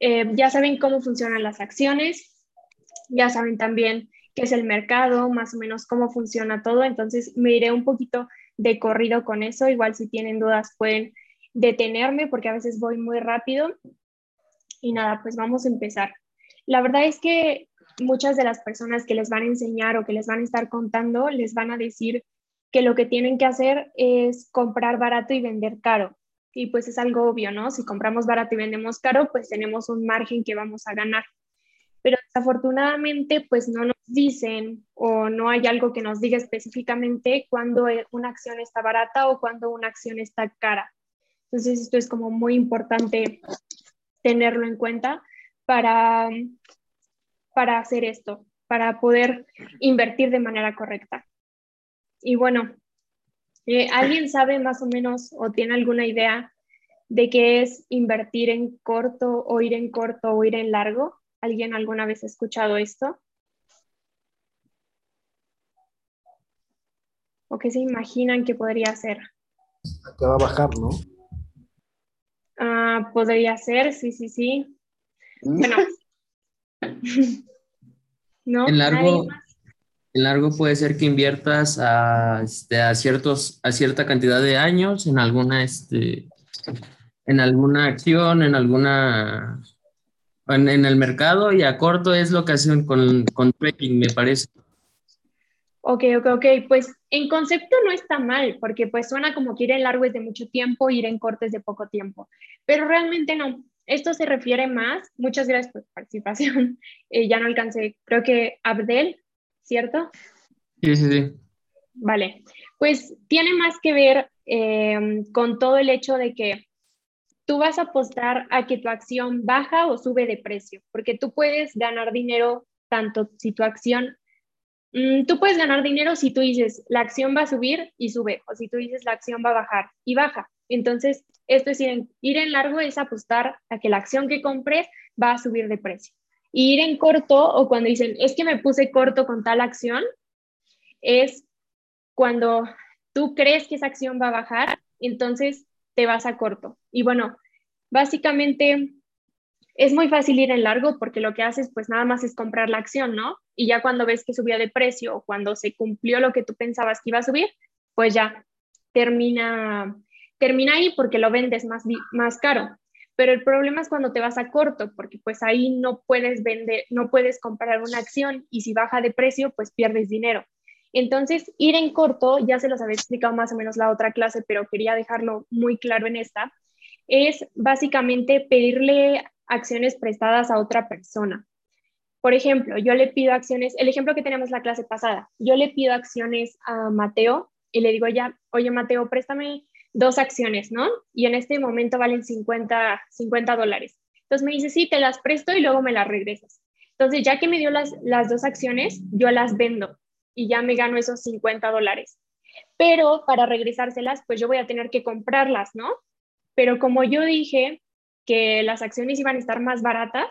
Eh, ya saben cómo funcionan las acciones, ya saben también qué es el mercado, más o menos cómo funciona todo, entonces me iré un poquito de corrido con eso, igual si tienen dudas pueden detenerme porque a veces voy muy rápido. Y nada, pues vamos a empezar. La verdad es que muchas de las personas que les van a enseñar o que les van a estar contando les van a decir que lo que tienen que hacer es comprar barato y vender caro. Y pues es algo obvio, ¿no? Si compramos barato y vendemos caro, pues tenemos un margen que vamos a ganar. Pero desafortunadamente, pues no nos dicen o no hay algo que nos diga específicamente cuando una acción está barata o cuando una acción está cara. Entonces, esto es como muy importante tenerlo en cuenta para, para hacer esto, para poder invertir de manera correcta. Y bueno, eh, ¿alguien sabe más o menos o tiene alguna idea de qué es invertir en corto o ir en corto o ir en largo? ¿Alguien alguna vez ha escuchado esto? ¿O qué se imaginan que podría ser? Que va a bajar, ¿no? Ah, podría ser, sí, sí, sí. Bueno. ¿No? En largo, en largo puede ser que inviertas a, este, a, ciertos, a cierta cantidad de años en alguna, este, en alguna acción, en alguna en, en, el mercado y a corto es lo que hacen con, con trading, me parece. Ok, ok, ok. Pues en concepto no está mal, porque pues suena como que ir en largo es de mucho tiempo, ir en cortes de poco tiempo, pero realmente no. Esto se refiere más, muchas gracias por su participación, eh, ya no alcancé, creo que Abdel, ¿cierto? Sí, sí, sí. Vale, pues tiene más que ver eh, con todo el hecho de que tú vas a apostar a que tu acción baja o sube de precio, porque tú puedes ganar dinero tanto si tu acción Mm, tú puedes ganar dinero si tú dices la acción va a subir y sube, o si tú dices la acción va a bajar y baja. Entonces, esto es ir en, ir en largo, es apostar a que la acción que compres va a subir de precio. Ir en corto, o cuando dicen, es que me puse corto con tal acción, es cuando tú crees que esa acción va a bajar, entonces te vas a corto. Y bueno, básicamente es muy fácil ir en largo porque lo que haces pues nada más es comprar la acción, ¿no? Y ya cuando ves que subió de precio o cuando se cumplió lo que tú pensabas que iba a subir, pues ya termina, termina ahí porque lo vendes más, más caro. Pero el problema es cuando te vas a corto, porque pues ahí no puedes vender, no puedes comprar una acción y si baja de precio, pues pierdes dinero. Entonces, ir en corto, ya se los había explicado más o menos la otra clase, pero quería dejarlo muy claro en esta, es básicamente pedirle acciones prestadas a otra persona. Por ejemplo, yo le pido acciones, el ejemplo que tenemos la clase pasada, yo le pido acciones a Mateo y le digo ya, oye Mateo, préstame dos acciones, ¿no? Y en este momento valen 50, 50 dólares. Entonces me dice, sí, te las presto y luego me las regresas. Entonces, ya que me dio las, las dos acciones, yo las vendo y ya me gano esos 50 dólares. Pero para regresárselas, pues yo voy a tener que comprarlas, ¿no? Pero como yo dije, que las acciones iban a estar más baratas,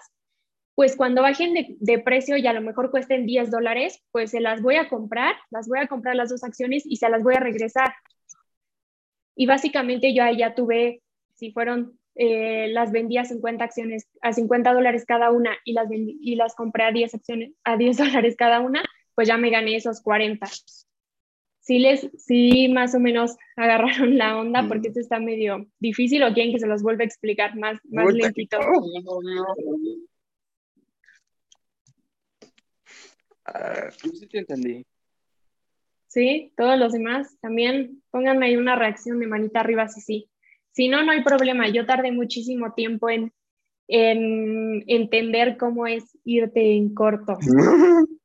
pues cuando bajen de, precio y a lo mejor cuesten 10 dólares, pues se las voy a comprar, las voy a comprar las dos acciones y se las voy a regresar. Y básicamente yo ahí ya tuve, si fueron, eh, las vendí a 50 acciones, a 50 dólares cada una y las, y las compré a 10 acciones, a 10 dólares cada una, pues ya me gané esos 40 sí les, sí más o menos agarraron la onda porque esto está medio difícil o quieren que se los vuelva a explicar más, más lentito. Uh, sí te entendí. Sí, todos los demás también pónganme ahí una reacción de manita arriba si sí. Si no, no hay problema. Yo tardé muchísimo tiempo en, en entender cómo es irte en corto.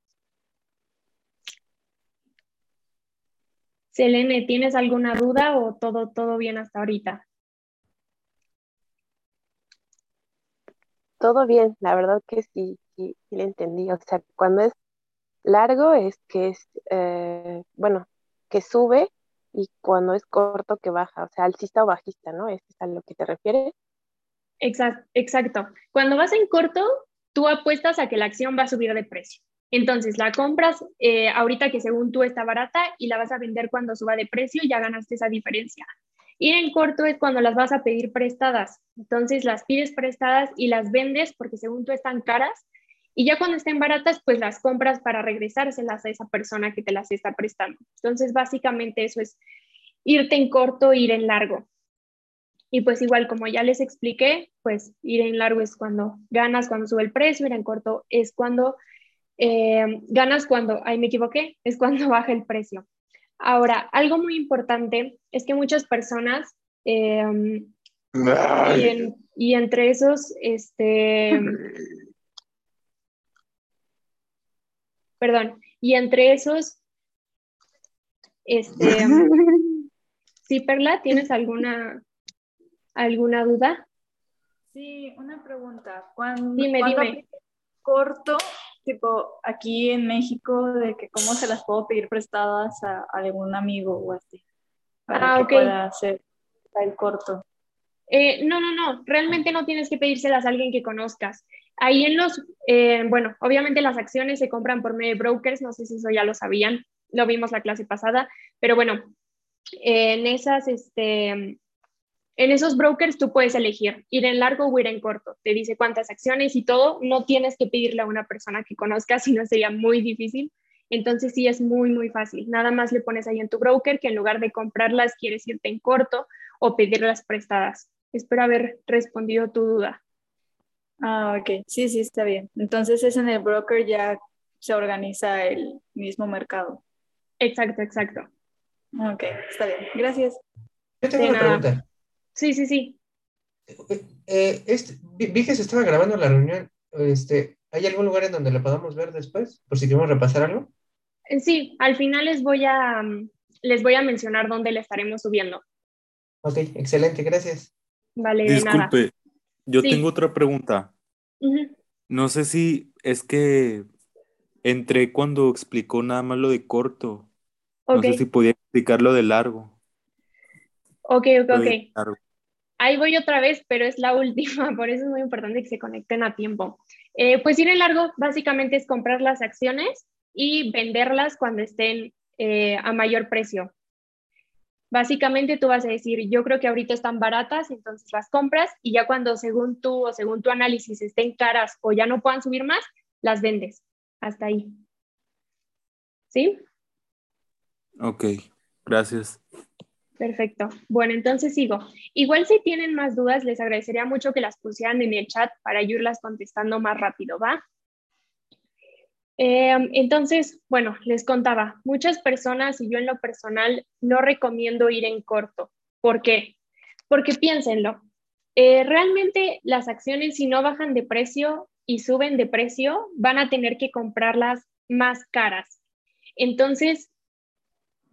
Selene, ¿tienes alguna duda o todo, todo bien hasta ahorita? Todo bien, la verdad que sí, sí, sí le entendí. O sea, cuando es largo es que es, eh, bueno, que sube y cuando es corto que baja, o sea, alcista o bajista, ¿no? ¿Es a lo que te refieres? Exacto. Cuando vas en corto, tú apuestas a que la acción va a subir de precio. Entonces, la compras eh, ahorita que según tú está barata y la vas a vender cuando suba de precio, ya ganaste esa diferencia. Ir en corto es cuando las vas a pedir prestadas. Entonces las pides prestadas y las vendes porque según tú están caras. Y ya cuando estén baratas, pues las compras para regresárselas a esa persona que te las está prestando. Entonces, básicamente eso es irte en corto, ir en largo. Y pues igual, como ya les expliqué, pues ir en largo es cuando ganas, cuando sube el precio, ir en corto es cuando eh, ganas cuando, ahí me equivoqué, es cuando baja el precio. Ahora, algo muy importante es que muchas personas, eh, y, entre esos, este, perdón, y entre esos, este, sí, Perla, ¿tienes alguna, alguna duda? Sí, una pregunta. Cuando, dime, dime. corto tipo aquí en México de que cómo se las puedo pedir prestadas a, algún amigo o así para ah, que pueda hacer el corto. Eh, no, no, no, realmente no tienes que pedírselas a alguien que conozcas. Ahí en los, eh, bueno, obviamente las acciones se compran por medio de brokers, no sé si eso ya lo sabían, lo vimos la clase pasada, pero bueno, en esas, este, en esos brokers tú puedes elegir ir en largo o ir en corto. Te dice cuántas acciones y todo. No tienes que pedirle a una persona que conozcas, si no sería muy difícil. Entonces sí es muy, muy fácil. Nada más le pones ahí en tu broker que en lugar de comprarlas quieres irte en corto o pedirlas prestadas. Espero haber respondido tu duda. Ah, ok. Sí, sí, está bien. Entonces es en el broker ya se organiza el mismo mercado. Exacto, exacto. Ok, está bien. Gracias. Yo tengo una pregunta. Sí, sí, sí. Eh, este, vi que se estaba grabando la reunión. Este, ¿Hay algún lugar en donde la podamos ver después? Por si queremos repasar algo. Eh, sí, al final les voy a, mm, les voy a mencionar dónde la estaremos subiendo. Ok, excelente, gracias. Vale, Disculpe, yo tengo otra pregunta. No sé si es que entré cuando explicó nada más lo de corto. No sé si podía explicar lo de largo. Ok, ok, ok. Ahí voy otra vez, pero es la última, por eso es muy importante que se conecten a tiempo. Eh, pues ir en largo básicamente es comprar las acciones y venderlas cuando estén eh, a mayor precio. Básicamente tú vas a decir, yo creo que ahorita están baratas, entonces las compras y ya cuando según tú o según tu análisis estén caras o ya no puedan subir más, las vendes. Hasta ahí. ¿Sí? Ok, gracias. Perfecto. Bueno, entonces sigo. Igual si tienen más dudas, les agradecería mucho que las pusieran en el chat para irlas contestando más rápido, ¿va? Em, entonces, bueno, les contaba, muchas personas y yo en lo personal no recomiendo ir en corto. ¿Por qué? Porque piénsenlo, eh, realmente las acciones si no bajan de precio y suben de precio, van a tener que comprarlas más caras. Entonces,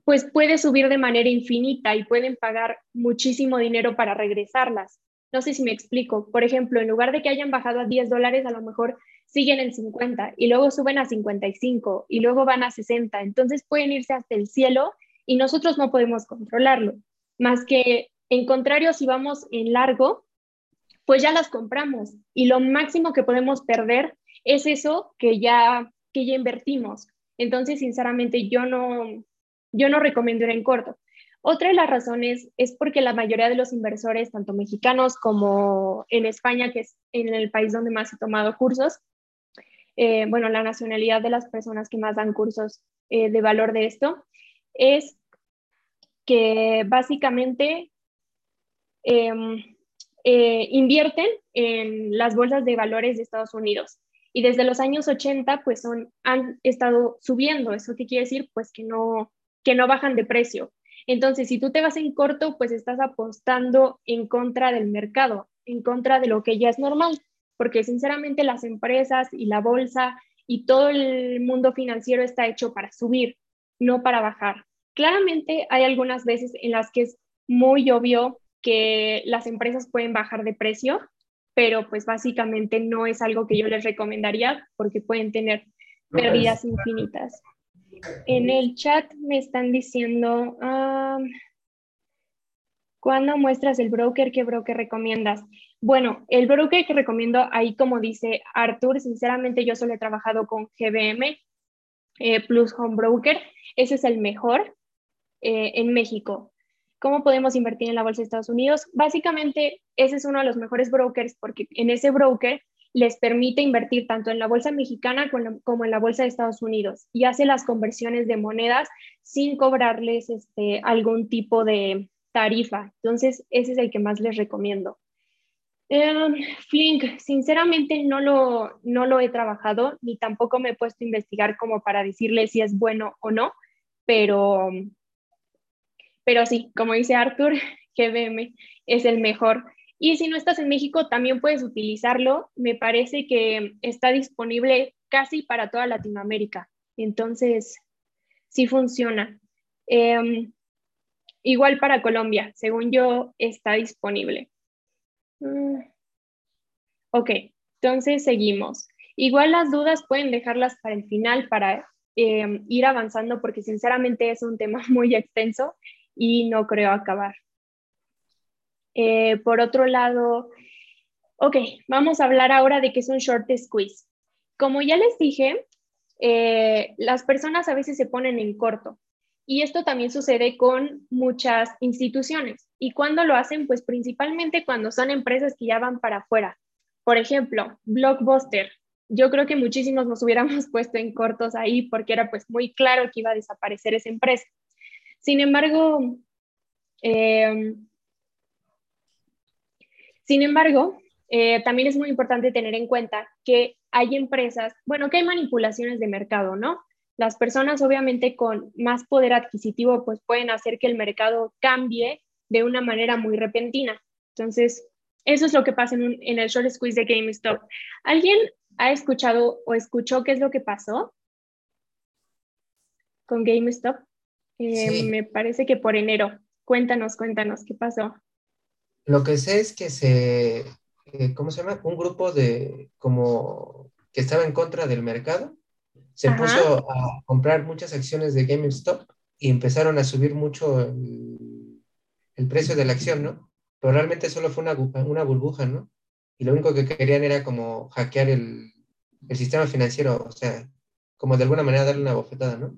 pues puede subir de manera infinita y pueden pagar muchísimo dinero para regresarlas. No sé si me explico. Por ejemplo, en lugar de que hayan bajado a 10 dólares, a lo mejor siguen en 50 y luego suben a 55 y luego van a 60. Entonces pueden irse hasta el cielo y nosotros no podemos controlarlo. Más que, en contrario, si vamos en largo, pues ya las compramos y lo máximo que podemos perder es eso que ya, que ya invertimos. Entonces, sinceramente, yo no, yo no recomiendo ir en corto. Otra de las razones es porque la mayoría de los inversores, tanto mexicanos como en España, que es en el país donde más he tomado cursos, eh, bueno, la nacionalidad de las personas que más dan cursos eh, de valor de esto, es que básicamente em, eh, invierten en las bolsas de valores de Estados Unidos. Y desde los años 80, pues han estado subiendo. ¿Eso qué quiere decir? Pues que no, que no bajan de precio. Entonces, si tú te vas en corto, pues estás apostando en contra del mercado, en contra de lo que ya es normal, porque sinceramente las empresas y la bolsa y todo el mundo financiero está hecho para subir, no para bajar. Claramente hay algunas veces en las que es muy obvio que las empresas pueden bajar de precio, pero pues básicamente no es algo que yo les recomendaría porque pueden tener pérdidas infinitas. En el chat me están diciendo, ¿cuándo muestras el broker? ¿Qué broker recomiendas? Bueno, el broker que recomiendo ahí, como dice Arthur, sinceramente yo solo he trabajado con GBM eh, Plus Home Broker. Ese es el mejor eh, en México. ¿Cómo podemos invertir en la bolsa de Estados Unidos? Básicamente, ese es uno de los mejores brokers porque en ese broker les permite invertir tanto en la bolsa mexicana como en la bolsa de Estados Unidos y hace las conversiones de monedas sin cobrarles este, algún tipo de tarifa. Entonces, ese es el que más les recomiendo. Em, Flink, sinceramente no lo, no lo he trabajado ni tampoco me he puesto a investigar como para decirle si es bueno o no, pero pero sí, como dice Arthur, GBM es el mejor. Y si no estás en México, también puedes utilizarlo. Me parece que está disponible casi para toda Latinoamérica. Entonces, sí funciona. Em, igual para Colombia, según yo, está disponible. Mm. Ok, entonces seguimos. Igual las dudas pueden dejarlas para el final para em, ir avanzando porque sinceramente es un tema muy extenso y no creo acabar. Eh, por otro lado, ok, vamos a hablar ahora de qué es un short squeeze. Como ya les dije, eh, las personas a veces se ponen en corto y esto también sucede con muchas instituciones. ¿Y cuando lo hacen? Pues principalmente cuando son empresas que ya van para afuera. Por ejemplo, Blockbuster. Yo creo que muchísimos nos hubiéramos puesto en cortos ahí porque era pues muy claro que iba a desaparecer esa empresa. Sin embargo, eh, sin embargo, eh, también es muy importante tener en cuenta que hay empresas, bueno, que hay manipulaciones de mercado, ¿no? Las personas obviamente con más poder adquisitivo pues pueden hacer que el mercado cambie de una manera muy repentina. Entonces, eso es lo que pasa en, en el short squeeze de GameStop. ¿Alguien ha escuchado o escuchó qué es lo que pasó con GameStop? Eh, me parece que por enero. Cuéntanos, cuéntanos, ¿qué pasó? Lo que sé es que se, eh, ¿cómo se llama? Un grupo de, como, que estaba en contra del mercado, se puso a comprar muchas acciones de GameStop y empezaron a subir mucho el, el, precio de la acción, ¿no? Pero realmente solo fue una, una burbuja, ¿no? Y lo único que querían era como hackear el, el sistema financiero, o sea, como de alguna manera darle una bofetada, ¿no?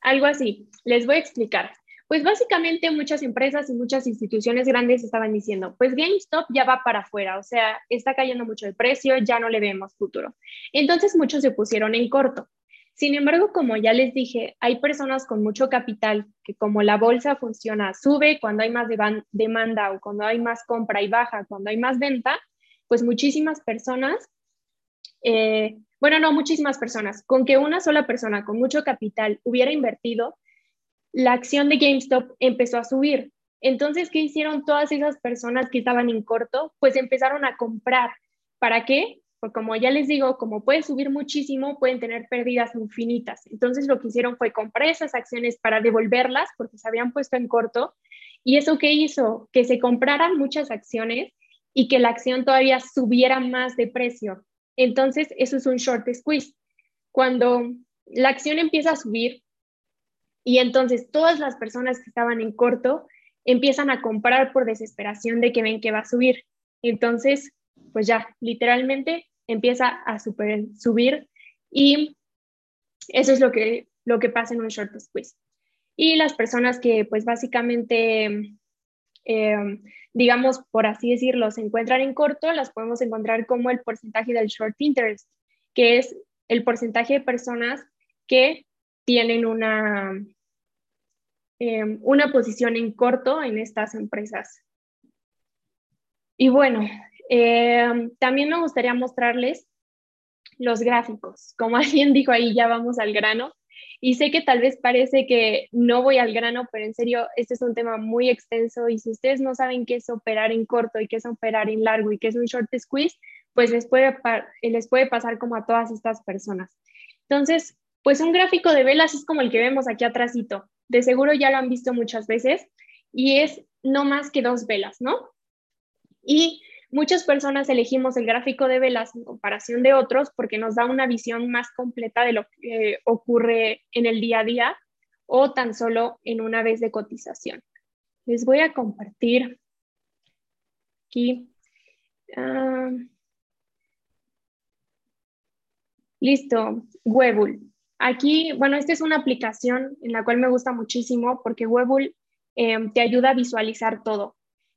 Algo así. Les voy a explicar. Pues básicamente muchas empresas y muchas instituciones grandes estaban diciendo, pues GameStop ya va para afuera, o sea, está cayendo mucho el precio, ya no le vemos futuro. Entonces muchos se pusieron en corto. Sin embargo, como ya les dije, hay personas con mucho capital que como la bolsa funciona, sube cuando hay más demanda o cuando hay más compra y baja cuando hay más venta, pues muchísimas personas eh, bueno, no, muchísimas personas, con que una sola persona con mucho capital hubiera invertido, la acción de GameStop empezó a subir. Entonces, ¿qué hicieron todas esas personas que estaban en corto? Pues empezaron a comprar. ¿Para qué? Pues como ya les digo, como puede subir muchísimo, pueden tener pérdidas infinitas. Entonces, lo que hicieron fue comprar esas acciones para devolverlas porque se habían puesto en corto. ¿Y eso qué hizo? Que se compraran muchas acciones y que la acción todavía subiera más de precio. Entonces, eso es un short squeeze. Cuando la acción empieza a subir y entonces todas las personas que estaban en corto empiezan a comprar por desesperación de que ven que va a subir. Entonces, pues ya, literalmente empieza a subir y eso es lo que, lo que pasa en un short squeeze. Y las personas que pues básicamente eh, digamos, por así decirlo, se encuentran en corto, las podemos encontrar como el porcentaje del short interest, que es el porcentaje de personas que tienen una, eh, una posición en corto en estas empresas. Y bueno, eh, también me gustaría mostrarles los gráficos. Como alguien dijo ahí, ya vamos al grano. Y sé que tal vez parece que no voy al grano, pero en serio, este es un tema muy extenso y si ustedes no saben qué es operar en corto y qué es operar en largo y qué es un short squeeze, pues les puede, les puede pasar como a todas estas personas. Entonces, pues un gráfico de velas es como el que vemos aquí atrásito. De seguro ya lo han visto muchas veces y es no más que dos velas, ¿no? Y Muchas personas elegimos el gráfico de velas en comparación de otros porque nos da una visión más completa de lo que ocurre en el día a día o tan solo en una vez de cotización. Les voy a compartir aquí. Ah, listo, Webull. Aquí, bueno, esta es una aplicación en la cual me gusta muchísimo porque Webull em, te ayuda a visualizar todo.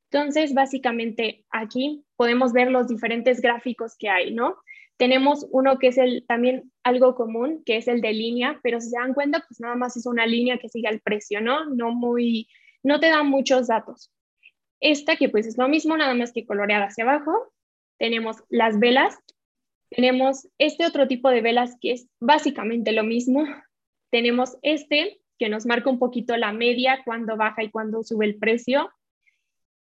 Entonces, básicamente aquí podemos ver los diferentes gráficos que hay, ¿no? Tenemos uno que es el también algo común, que es el de línea, pero si se dan cuenta, pues nada más es una línea que sigue el precio, ¿no? No muy, no te da muchos datos. Esta que pues es lo mismo, nada más que coloreada hacia abajo. Tenemos las velas. Tenemos este otro tipo de velas que es básicamente lo mismo. Tenemos este que nos marca un poquito la media, cuando baja y cuando sube el precio.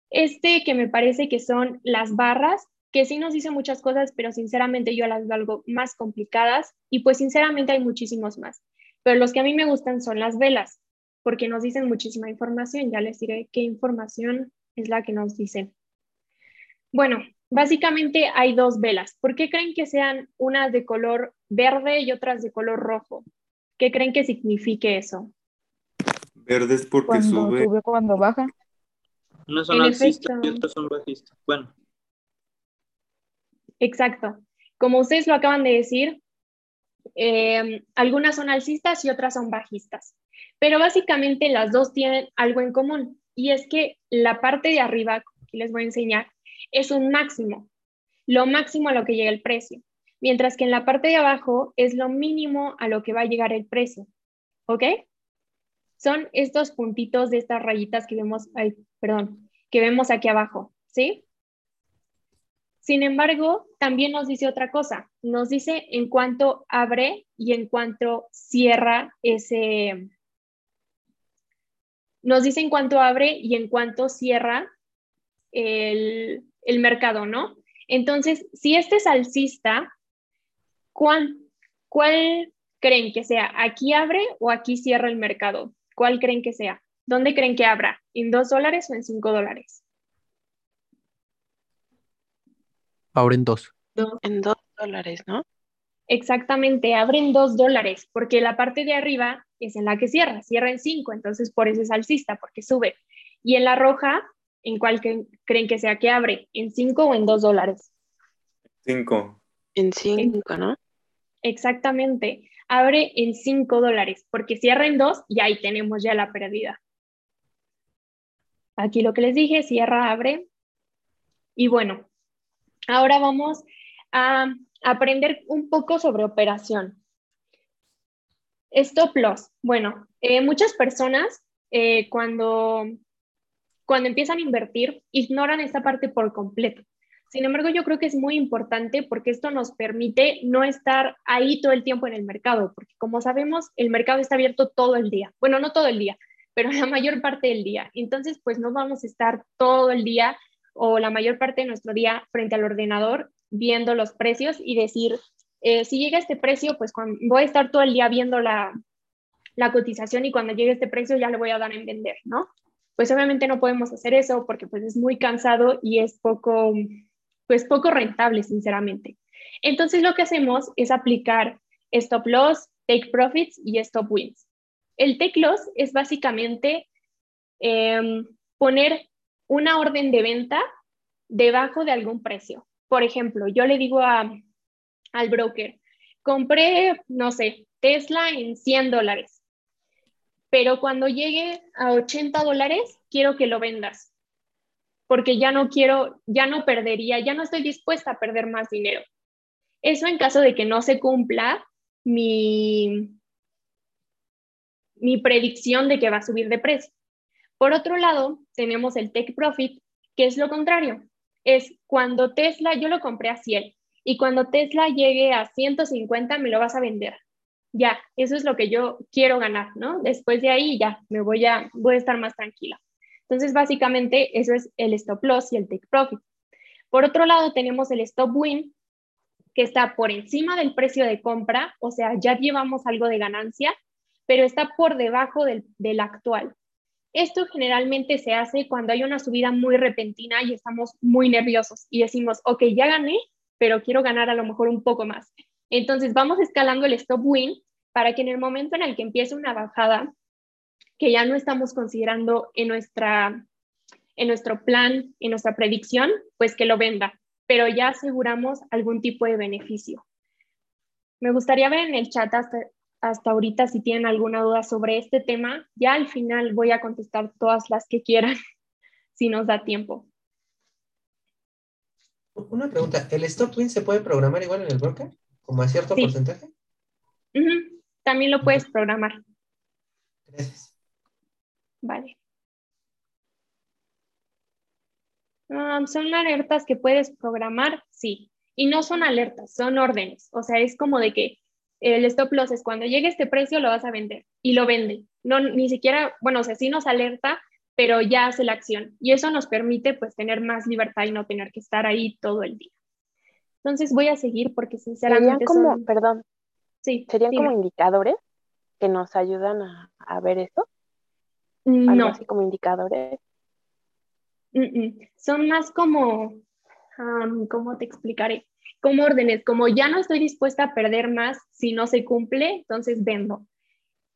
Este que me parece que son las barras, que sí nos dice muchas cosas, pero sinceramente yo las veo algo más complicadas y pues sinceramente hay muchísimos más. Pero los que a mí me gustan son las velas, porque nos dicen muchísima información. Ya les diré qué información es la que nos dicen. Bueno, básicamente hay dos velas. ¿Por qué creen que sean unas de color verde y otras de color rojo? ¿Qué creen que signifique eso? Verde es porque cuando sube. cuando baja. Unas son alcistas y otras son bajistas. Bueno. Exacto. Como ustedes lo acaban de decir, eh, algunas son alcistas y otras son bajistas. Pero básicamente las dos tienen algo en común y es que la parte de arriba, que les voy a enseñar, es un máximo, lo máximo a lo que llega el precio, mientras que en la parte de abajo es lo mínimo a lo que va a llegar el precio. ¿Ok? Son estos puntitos de estas rayitas que vemos, ay, perdón, que vemos aquí abajo, ¿sí? Sin embargo, también nos dice otra cosa, nos dice en cuanto abre y en cuanto cierra ese, nos dice en cuánto abre y en cuánto cierra el, mercado, ¿no? Entonces, si este es alcista, ¿cuál, ¿cuál creen que sea? ¿Aquí abre o aquí cierra el mercado? ¿Cuál creen que sea? ¿Dónde creen que abra? ¿En dos dólares o en cinco dólares? Ahora en dos. En dos dólares, ¿no? Exactamente, abren dos dólares, porque la parte de arriba es en la que cierra, cierra en cinco, entonces por eso es alcista, porque sube. Y en la roja, ¿en cuál creen que sea que abre? ¿En cinco o en dos dólares? Cinco. En cinco, ¿no? Exactamente, abre en cinco dólares, porque cierra en dos y ahí tenemos ya la pérdida. Aquí lo que les dije, cierra, abre. Y bueno, ahora vamos a aprender un poco sobre operación. Stop loss. Bueno, eh, muchas personas eh, cuando, cuando empiezan a invertir ignoran esta parte por completo. Sin embargo, yo creo que es muy importante porque esto nos permite no estar ahí todo el tiempo en el mercado, porque como sabemos, el mercado está abierto todo el día. Bueno, no todo el día, pero la mayor parte del día. Entonces, pues no vamos a estar todo el día o la mayor parte de nuestro día frente al ordenador viendo los precios y decir, eh, si llega este precio, pues voy a estar todo el día viendo la, la cotización y cuando llegue este precio ya le voy a dar en vender, ¿no? Pues obviamente no podemos hacer eso porque pues es muy cansado y es poco, pues poco rentable, sinceramente. Entonces lo que hacemos es aplicar stop loss, take profits y stop wins. El take loss es básicamente em, poner una orden de venta debajo de algún precio. Por ejemplo, yo le digo al broker, compré, no sé, Tesla en 100 dólares, pero cuando llegue a 80 dólares, quiero que lo vendas, porque ya no quiero, ya no perdería, ya no estoy dispuesta a perder más dinero. Eso en caso de que no se cumpla mi, mi predicción de que va a subir de precio. Por otro lado, tenemos el take profit, que es lo contrario es cuando Tesla, yo lo compré a 100 y cuando Tesla llegue a 150 me lo vas a vender. Ya, eso es lo que yo quiero ganar, ¿no? Después de ahí ya me voy a, voy a estar más tranquila. Entonces, básicamente, eso es el stop loss y el take profit. Por otro lado, tenemos el stop win, que está por encima del precio de compra, o sea, ya llevamos algo de ganancia, pero está por debajo del, del actual. Esto generalmente se hace cuando hay una subida muy repentina y estamos muy nerviosos y decimos, ok, ya gané, pero quiero ganar a lo mejor un poco más. Entonces vamos escalando el stop win para que en el momento en el que empiece una bajada, que ya no estamos considerando en, nuestra, en nuestro plan, en nuestra predicción, pues que lo venda, pero ya aseguramos algún tipo de beneficio. Me gustaría ver en el chat hasta hasta ahorita si tienen alguna duda sobre este tema. Ya al final voy a contestar todas las que quieran, si nos da tiempo. Una pregunta, ¿el stop win se puede programar igual en el broker? ¿Como a cierto porcentaje? También lo puedes programar. Gracias. Vale. Ah, ¿Son alertas que puedes programar? Sí. Y no son alertas, son órdenes. O sea, es como de que el stop loss es cuando llegue este precio lo vas a vender y lo vende. No, ni siquiera, bueno, o sea, sí nos alerta, pero ya hace la acción. Y eso nos permite pues tener más libertad y no tener que estar ahí todo el día. Entonces voy a seguir porque sinceramente... Serían como, perdón, sí, serían como indicadores que nos ayudan a, ver eso. no. así como indicadores. Son más como, ¿cómo te explicaré? Como órdenes, como ya no estoy dispuesta a perder más si no se cumple, entonces vendo.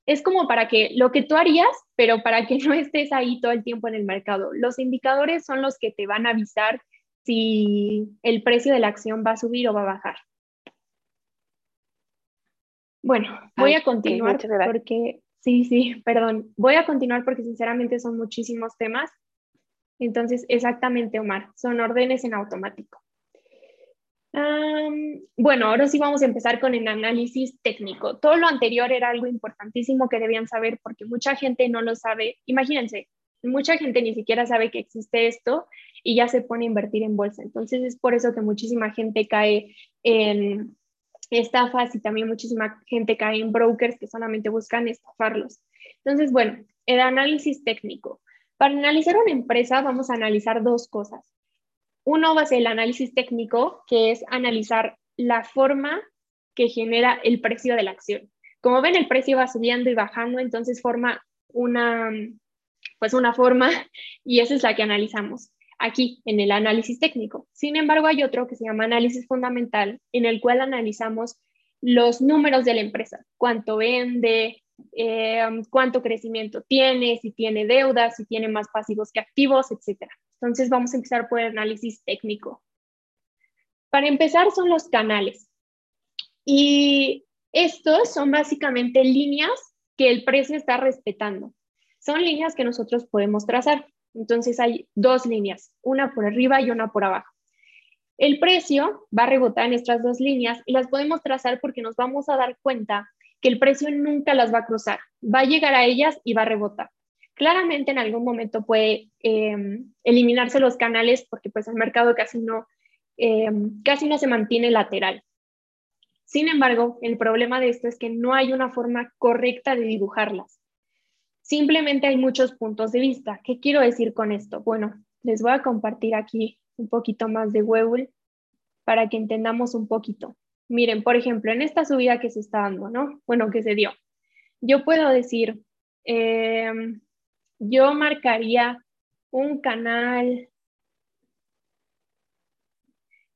Es como para que lo que tú harías, pero para que no estés ahí todo el tiempo en el mercado. Los indicadores son los que te van a avisar si el precio de la acción va a subir o va a bajar. Bueno, voy a continuar porque, sí, sí, perdón, voy a continuar porque sinceramente son muchísimos temas entonces, exactamente, Omar, son órdenes en automático. bueno, ahora sí vamos a empezar con el análisis técnico. Todo lo anterior era algo importantísimo que debían saber porque mucha gente no lo sabe. Imagínense, mucha gente ni siquiera sabe que existe esto y ya se pone a invertir en bolsa. Entonces es por eso que muchísima gente cae en estafas y también muchísima gente cae en brokers que solamente buscan estafarlos. Entonces, bueno, el análisis técnico. Para analizar una empresa vamos a analizar dos cosas. Uno va a ser el análisis técnico, que es analizar la forma que genera el precio de la acción. Como ven, el precio va subiendo y bajando, entonces forma una, pues una forma y esa es la que analizamos aquí en el análisis técnico. Sin embargo, hay otro que se llama análisis fundamental, en el cual analizamos los números de la empresa, cuánto vende, eh, cuánto crecimiento tiene, si tiene deudas, si tiene más pasivos que activos, etc. Entonces vamos a empezar por el análisis técnico. Para empezar son los canales. Y estos son básicamente líneas que el precio está respetando. Son líneas que nosotros podemos trazar. Entonces hay dos líneas, una por arriba y una por abajo. El precio va a rebotar en estas dos líneas y las podemos trazar porque nos vamos a dar cuenta que el precio nunca las va a cruzar, va a llegar a ellas y va a rebotar. Claramente en algún momento puede em, eliminarse los canales porque pues el mercado casi no, em, casi no se mantiene lateral. Sin embargo, el problema de esto es que no hay una forma correcta de dibujarlas. Simplemente hay muchos puntos de vista. ¿Qué quiero decir con esto? Bueno, les voy a compartir aquí un poquito más de Webull para que entendamos un poquito. Miren, por ejemplo, en esta subida que se está dando, ¿no? Bueno, que se dio. Yo puedo decir, em, yo marcaría un canal,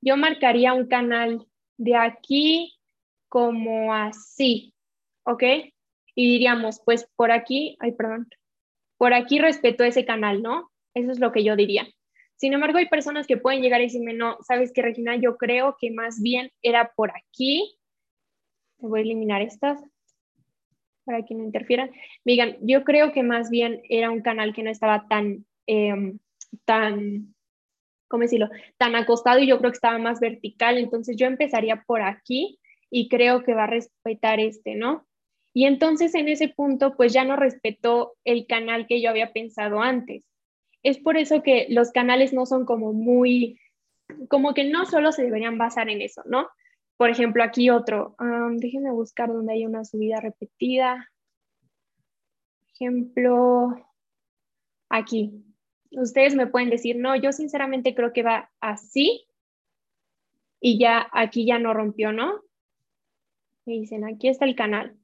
yo marcaría un canal de aquí como así, ¿ok? Y diríamos, pues por aquí, ay, perdón, por aquí respeto ese canal, ¿no? Eso es lo que yo diría. Sin embargo, hay personas que pueden llegar y decirme, no, sabes que Regina, yo creo que más bien era por aquí. Te voy a eliminar estas para que no interfieran. digan, yo creo que más bien era un canal que no estaba tan, em, tan, ¿cómo decirlo? Tan acostado y yo creo que estaba más vertical. Entonces yo empezaría por aquí y creo que va a respetar este, ¿no? Y entonces en ese punto, pues ya no respetó el canal que yo había pensado antes es por eso que los canales no son como muy, como que no solo se deberían basar en eso, ¿no? Por ejemplo, aquí otro, déjenme buscar donde hay una subida repetida. Ejemplo, aquí. Ustedes me pueden decir, no, yo sinceramente creo que va así y ya aquí ya no rompió, ¿no? Me dicen, aquí está el canal.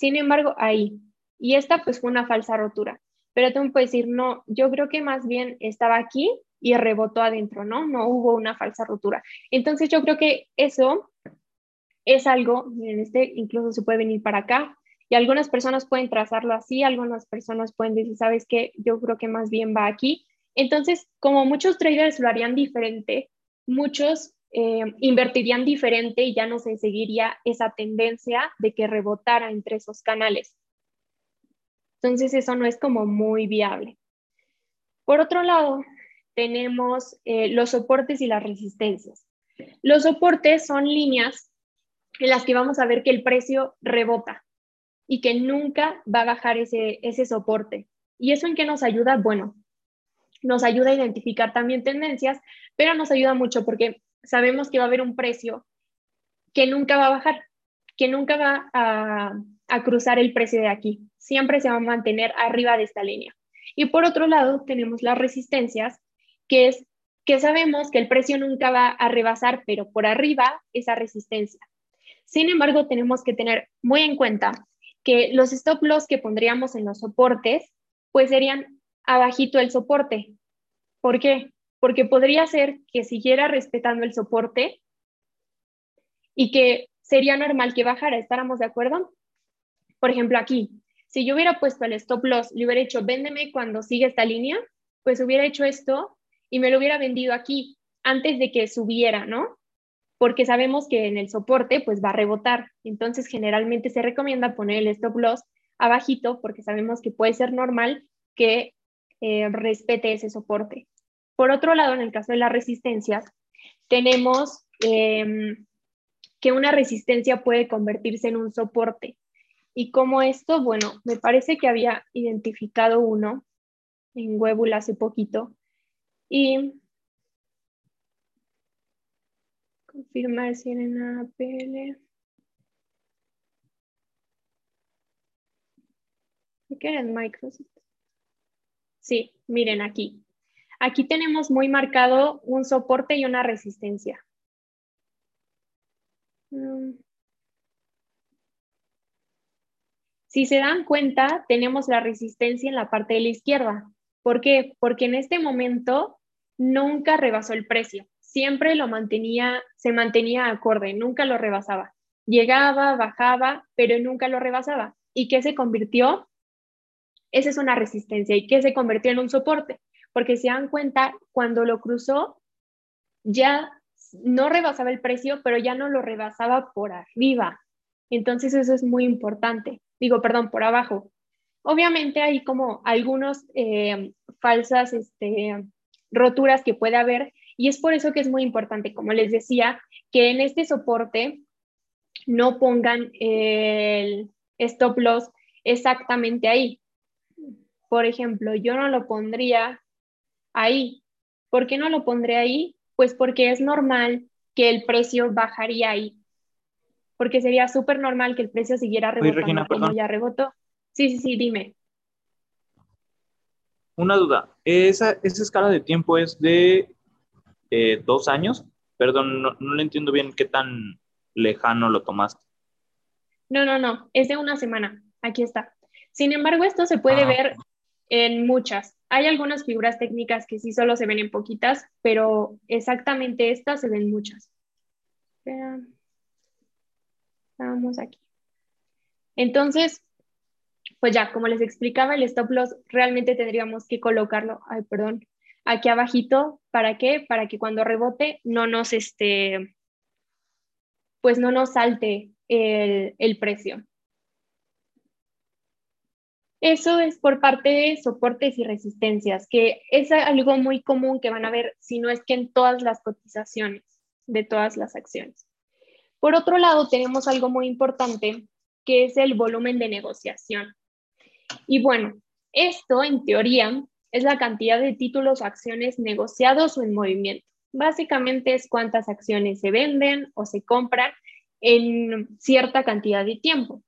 Sin embargo, ahí. Y esta pues fue una falsa rotura pero tú me puedes decir, no, yo creo que más bien estaba aquí y rebotó adentro, ¿no? No hubo una falsa rotura. Entonces yo creo que eso es algo, miren, este incluso se puede venir para acá y algunas personas pueden trazarlo así, algunas personas pueden decir, ¿sabes qué? Yo creo que más bien va aquí. Entonces, como muchos traders lo harían diferente, muchos eh, invertirían diferente y ya no se seguiría esa tendencia de que rebotara entre esos canales. Entonces eso no es como muy viable. Por otro lado, tenemos eh, los soportes y las resistencias. Los soportes son líneas en las que vamos a ver que el precio rebota y que nunca va a bajar ese, ese soporte. ¿Y eso en qué nos ayuda? Bueno, nos ayuda a identificar también tendencias, pero nos ayuda mucho porque sabemos que va a haber un precio que nunca va a bajar, que nunca va a, cruzar el precio de aquí. Siempre se va a mantener arriba de esta línea. Y por otro lado, tenemos las resistencias, que es que sabemos que el precio nunca va a rebasar, pero por arriba esa resistencia. Sin embargo, tenemos que tener muy en cuenta que los stop loss que pondríamos en los soportes, pues serían abajito el soporte. ¿Por qué? Porque podría ser que siguiera respetando el soporte y que sería normal que bajara, ¿estáramos de acuerdo? Por ejemplo, aquí, si yo hubiera puesto el stop loss, le hubiera hecho, véndeme cuando sigue esta línea, pues hubiera hecho esto y me lo hubiera vendido aquí antes de que subiera, ¿no? Porque sabemos que en el soporte pues va a rebotar. Entonces generalmente se recomienda poner el stop loss abajito porque sabemos que puede ser normal que eh, respete ese soporte. Por otro lado, en el caso de las resistencias, tenemos em, que una resistencia puede convertirse en un soporte. Y como esto, bueno, me parece que había identificado uno en Webul hace poquito. Y confirmar si en APL. ¿Qué era en Microsoft? Sí, miren aquí. Aquí tenemos muy marcado un soporte y una resistencia. Mm. Si se dan cuenta, tenemos la resistencia en la parte de la izquierda. ¿Por qué? Porque en este momento nunca rebasó el precio. Siempre lo mantenía, se mantenía acorde, nunca lo rebasaba. Llegaba, bajaba, pero nunca lo rebasaba. ¿Y qué se convirtió? Esa es una resistencia. ¿Y qué se convirtió en un soporte? Porque se dan cuenta, cuando lo cruzó, ya no rebasaba el precio, pero ya no lo rebasaba por arriba. Entonces eso es muy importante digo, perdón, por abajo. Obviamente hay como algunos eh, falsas este, roturas que puede haber y es por eso que es muy importante, como les decía, que en este soporte no pongan el stop loss exactamente ahí. Por ejemplo, yo no lo pondría ahí. ¿Por qué no lo pondré ahí? Pues porque es normal que el precio bajaría ahí porque sería súper normal que el precio siguiera rebotando como ya rebotó. Sí, sí, sí, dime. Una duda, ¿esa, esa escala de tiempo es de eh, dos años? Perdón, no, no le entiendo bien qué tan lejano lo tomaste. No, no, no, es de una semana. Aquí está. Sin embargo, esto se puede ah, ver en muchas. Hay algunas figuras técnicas que sí solo se ven en poquitas, pero exactamente estas se ven muchas. Vamos aquí. Entonces, pues ya, como les explicaba, el stop loss realmente tendríamos que colocarlo, ay, perdón, aquí abajito. ¿Para qué? Para que cuando rebote no nos, este, pues no nos salte el, el precio. Eso es por parte de soportes y resistencias, que es algo muy común que van a ver, si no es que en todas las cotizaciones de todas las acciones. Por otro lado, tenemos algo muy importante, que es el volumen de negociación. Y bueno, esto en teoría es la cantidad de títulos o acciones negociados o en movimiento. Básicamente es cuántas acciones se venden o se compran en cierta cantidad de tiempo.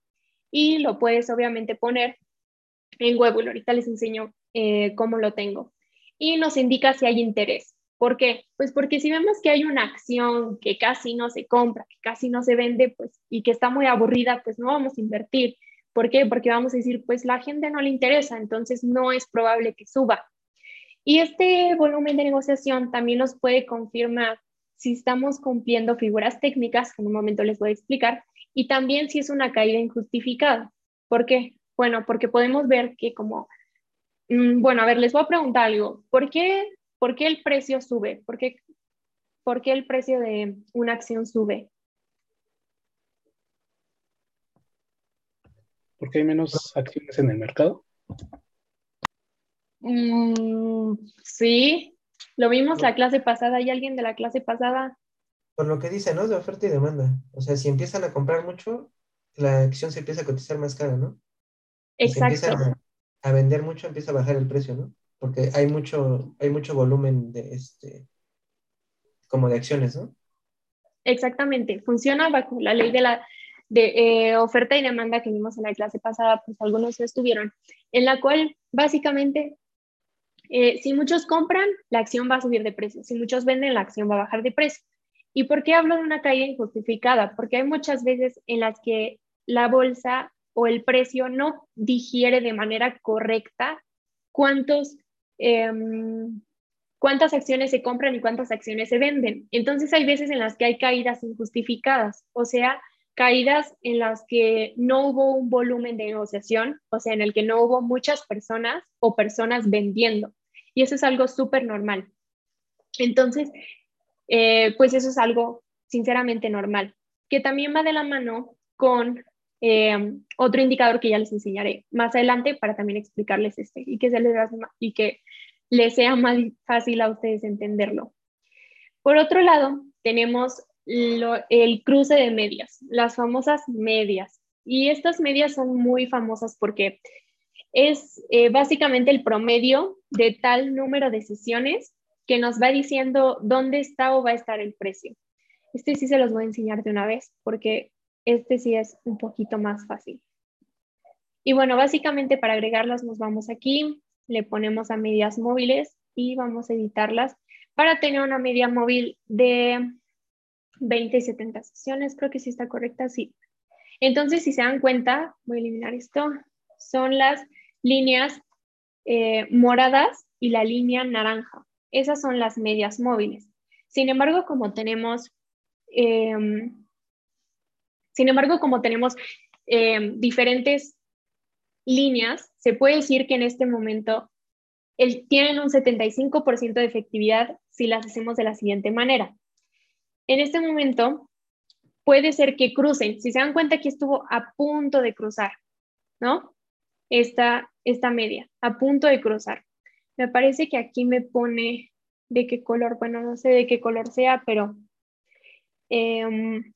Y lo puedes obviamente poner en Webull. Ahorita les enseño eh, cómo lo tengo. Y nos indica si hay interés. ¿Por qué? Pues porque si vemos que hay una acción que casi no se compra, que casi no se vende, pues y que está muy aburrida, pues no vamos a invertir. ¿Por qué? Porque vamos a decir, pues la gente no le interesa, entonces no es probable que suba. Y este volumen de negociación también nos puede confirmar si estamos cumpliendo figuras técnicas, que en un momento les voy a explicar, y también si es una caída injustificada. ¿Por qué? Bueno, porque podemos ver que como, mm, bueno, a ver, les voy a preguntar algo. ¿Por qué ¿Por qué el precio sube? ¿Por qué, por qué el precio de una acción sube. ¿Porque hay menos acciones en el mercado? Mm, sí, lo vimos la clase pasada. ¿Hay alguien de la clase pasada? Por lo que dice, ¿no? De oferta y demanda. O sea, si empiezan a comprar mucho, la acción se empieza a cotizar más cara, ¿no? Exacto. Si empiezan a, a, vender mucho, empieza a bajar el precio, ¿no? Porque hay mucho, hay mucho volumen de este, como de acciones, ¿no? Exactamente. Funciona bajo la ley de la de eh, oferta y demanda que vimos en la clase pasada, pues algunos no estuvieron, en la cual básicamente eh, si muchos compran, la acción va a subir de precio. Si muchos venden, la acción va a bajar de precio. ¿Y por qué hablo de una caída injustificada? Porque hay muchas veces en las que la bolsa o el precio no digiere de manera correcta cuántos, em, cuántas acciones se compran y cuántas acciones se venden. Entonces hay veces en las que hay caídas injustificadas, o sea, caídas en las que no hubo un volumen de negociación, o sea, en el que no hubo muchas personas o personas vendiendo. Y eso es algo súper normal. Entonces, eh, pues eso es algo sinceramente normal, que también va de la mano con eh, otro indicador que ya les enseñaré más adelante para también explicarles este y que, se les, y que les sea más fácil a ustedes entenderlo. Por otro lado, tenemos el cruce de medias, las famosas medias. Y estas medias son muy famosas porque es eh, básicamente el promedio de tal número de sesiones que nos va diciendo dónde está o va a estar el precio. Este sí se los voy a enseñar de una vez porque este sí es un poquito más fácil. Y bueno, básicamente para agregarlas nos vamos aquí, le ponemos a medias móviles y vamos a editarlas para tener una media móvil de 20 y 70 sesiones, creo que sí está correcta, sí. Entonces, si se dan cuenta, voy a eliminar esto, son las líneas eh, moradas y la línea naranja. Esas son las medias móviles. Sin embargo, como tenemos, em, sin embargo, como tenemos em, diferentes líneas, se puede decir que en este momento el, tienen un 75% de efectividad si las hacemos de la siguiente manera. En este momento puede ser que crucen. Si se dan cuenta, aquí estuvo a punto de cruzar, ¿no? esta, esta media, a punto de cruzar. Me parece que aquí me pone de qué color, bueno, no sé de qué color sea, pero em,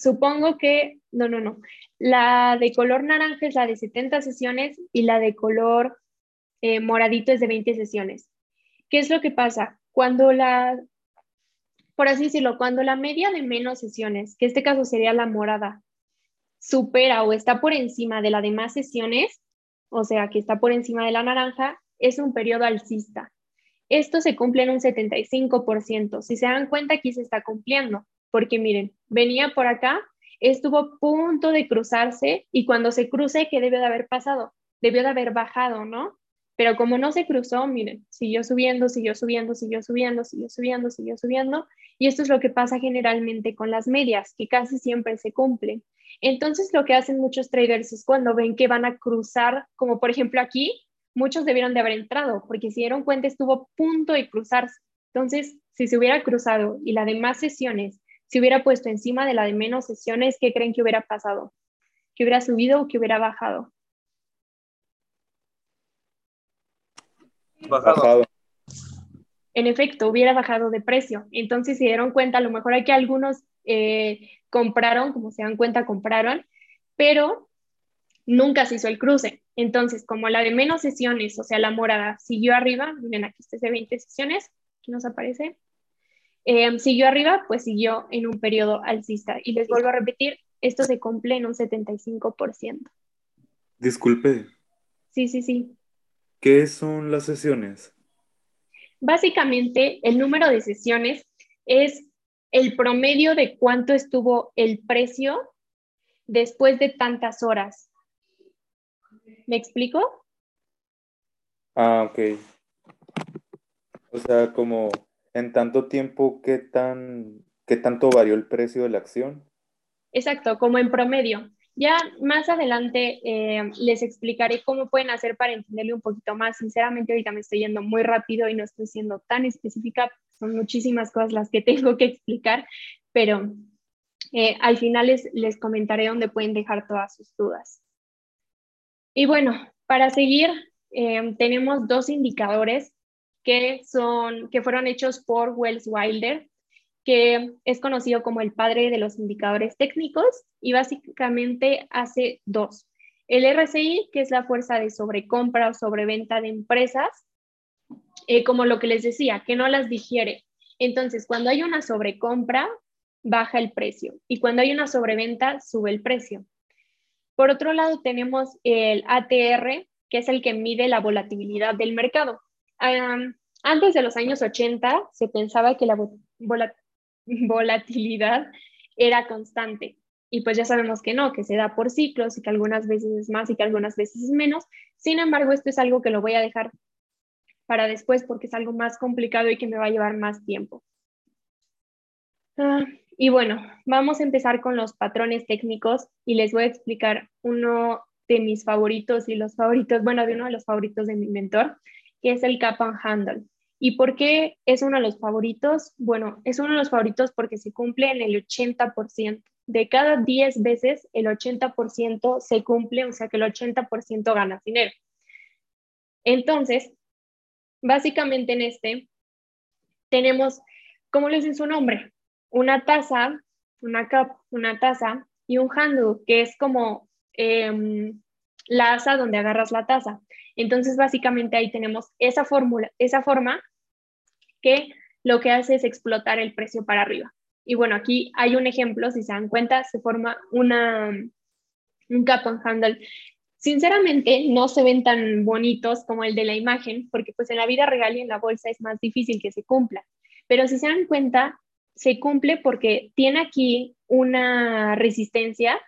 supongo que, no, no, no, la de color naranja es la de 70 sesiones y la de color eh, moradito es de 20 sesiones. ¿Qué es lo que pasa? Cuando la, por así decirlo, cuando la media de menos sesiones, que este caso sería la morada, supera o está por encima de las demás sesiones, o sea, que está por encima de la naranja, es un periodo alcista. Esto se cumple en un 75%. Si se dan cuenta, aquí se está cumpliendo, porque miren, venía por acá, estuvo a punto de cruzarse y cuando se cruce, ¿qué debió de haber pasado? Debió de haber bajado, ¿no? Pero como no se cruzó, miren, siguió subiendo, siguió subiendo, siguió subiendo, siguió subiendo, siguió subiendo. Y esto es lo que pasa generalmente con las medias, que casi siempre se cumplen. Entonces, lo que hacen muchos traders es cuando ven que van a cruzar, como por ejemplo aquí, muchos debieron de haber entrado, porque si dieron cuenta estuvo a punto de cruzarse. Entonces, si se hubiera cruzado y la de más sesiones se hubiera puesto encima de la de menos sesiones, ¿qué creen que hubiera pasado? ¿Que hubiera subido o que hubiera bajado? Bajado. En efecto, hubiera bajado de precio. Entonces, si dieron cuenta, a lo mejor aquí algunos eh, compraron, como se dan cuenta, compraron, pero nunca se hizo el cruce. Entonces, como la de menos sesiones, o sea, la morada siguió arriba, miren aquí está de 20 sesiones, aquí nos aparece, em, siguió arriba, pues siguió en un periodo alcista. Y les vuelvo a repetir, esto se cumple en un 75%. Disculpe. Sí, sí, sí. ¿Qué son las sesiones? Básicamente, el número de sesiones es el promedio de cuánto estuvo el precio después de tantas horas. ¿Me explico? Ah, ok. O sea, como en tanto tiempo, ¿qué, tan, qué tanto varió el precio de la acción? Exacto, como en promedio. Ya más adelante eh, les explicaré cómo pueden hacer para entenderle un poquito más. Sinceramente, ahorita me estoy yendo muy rápido y no estoy siendo tan específica. son muchísimas cosas las que tengo que explicar, pero eh, al final les, les comentaré dónde pueden dejar todas sus dudas. Y bueno, para seguir, eh, tenemos dos indicadores que, son, que fueron hechos por Wells Wilder, que es conocido como el padre de los indicadores técnicos y básicamente hace dos. El RSI, que es la fuerza de sobrecompra o sobreventa de empresas, eh, como lo que les decía, que no las digiere. Entonces, cuando hay una sobrecompra, baja el precio y cuando hay una sobreventa, sube el precio. Por otro lado, tenemos el ATR, que es el que mide la volatilidad del mercado. Antes de los años 80 se pensaba que la volatilidad era constante y pues ya sabemos que no, que se da por ciclos y que algunas veces es más y que algunas veces es menos. Sin embargo, esto es algo que lo voy a dejar para después porque es algo más complicado y que me va a llevar más tiempo. Ah, y bueno, vamos a empezar con los patrones técnicos y les voy a explicar uno de mis favoritos y los favoritos, bueno, de uno de los favoritos de mi mentor, que es el cap and handle. ¿Y por qué es uno de los favoritos? Bueno, es uno de los favoritos porque se cumple en el 80%. De cada 10 veces, el 80% se cumple, o sea que el 80% gana dinero. Entonces, Básicamente en este tenemos, como les dice su nombre, una taza, una cup, una taza y un handle, que es como em, la asa donde agarras la taza. Entonces, básicamente ahí tenemos esa fórmula, esa forma que lo que hace es explotar el precio para arriba. Y bueno, aquí hay un ejemplo, si se dan cuenta, se forma una, un cap and handle Sinceramente, no se ven tan bonitos como el de la imagen, porque pues en la vida real y en la bolsa es más difícil que se cumpla. Pero si se dan cuenta, se cumple porque tiene aquí una resistencia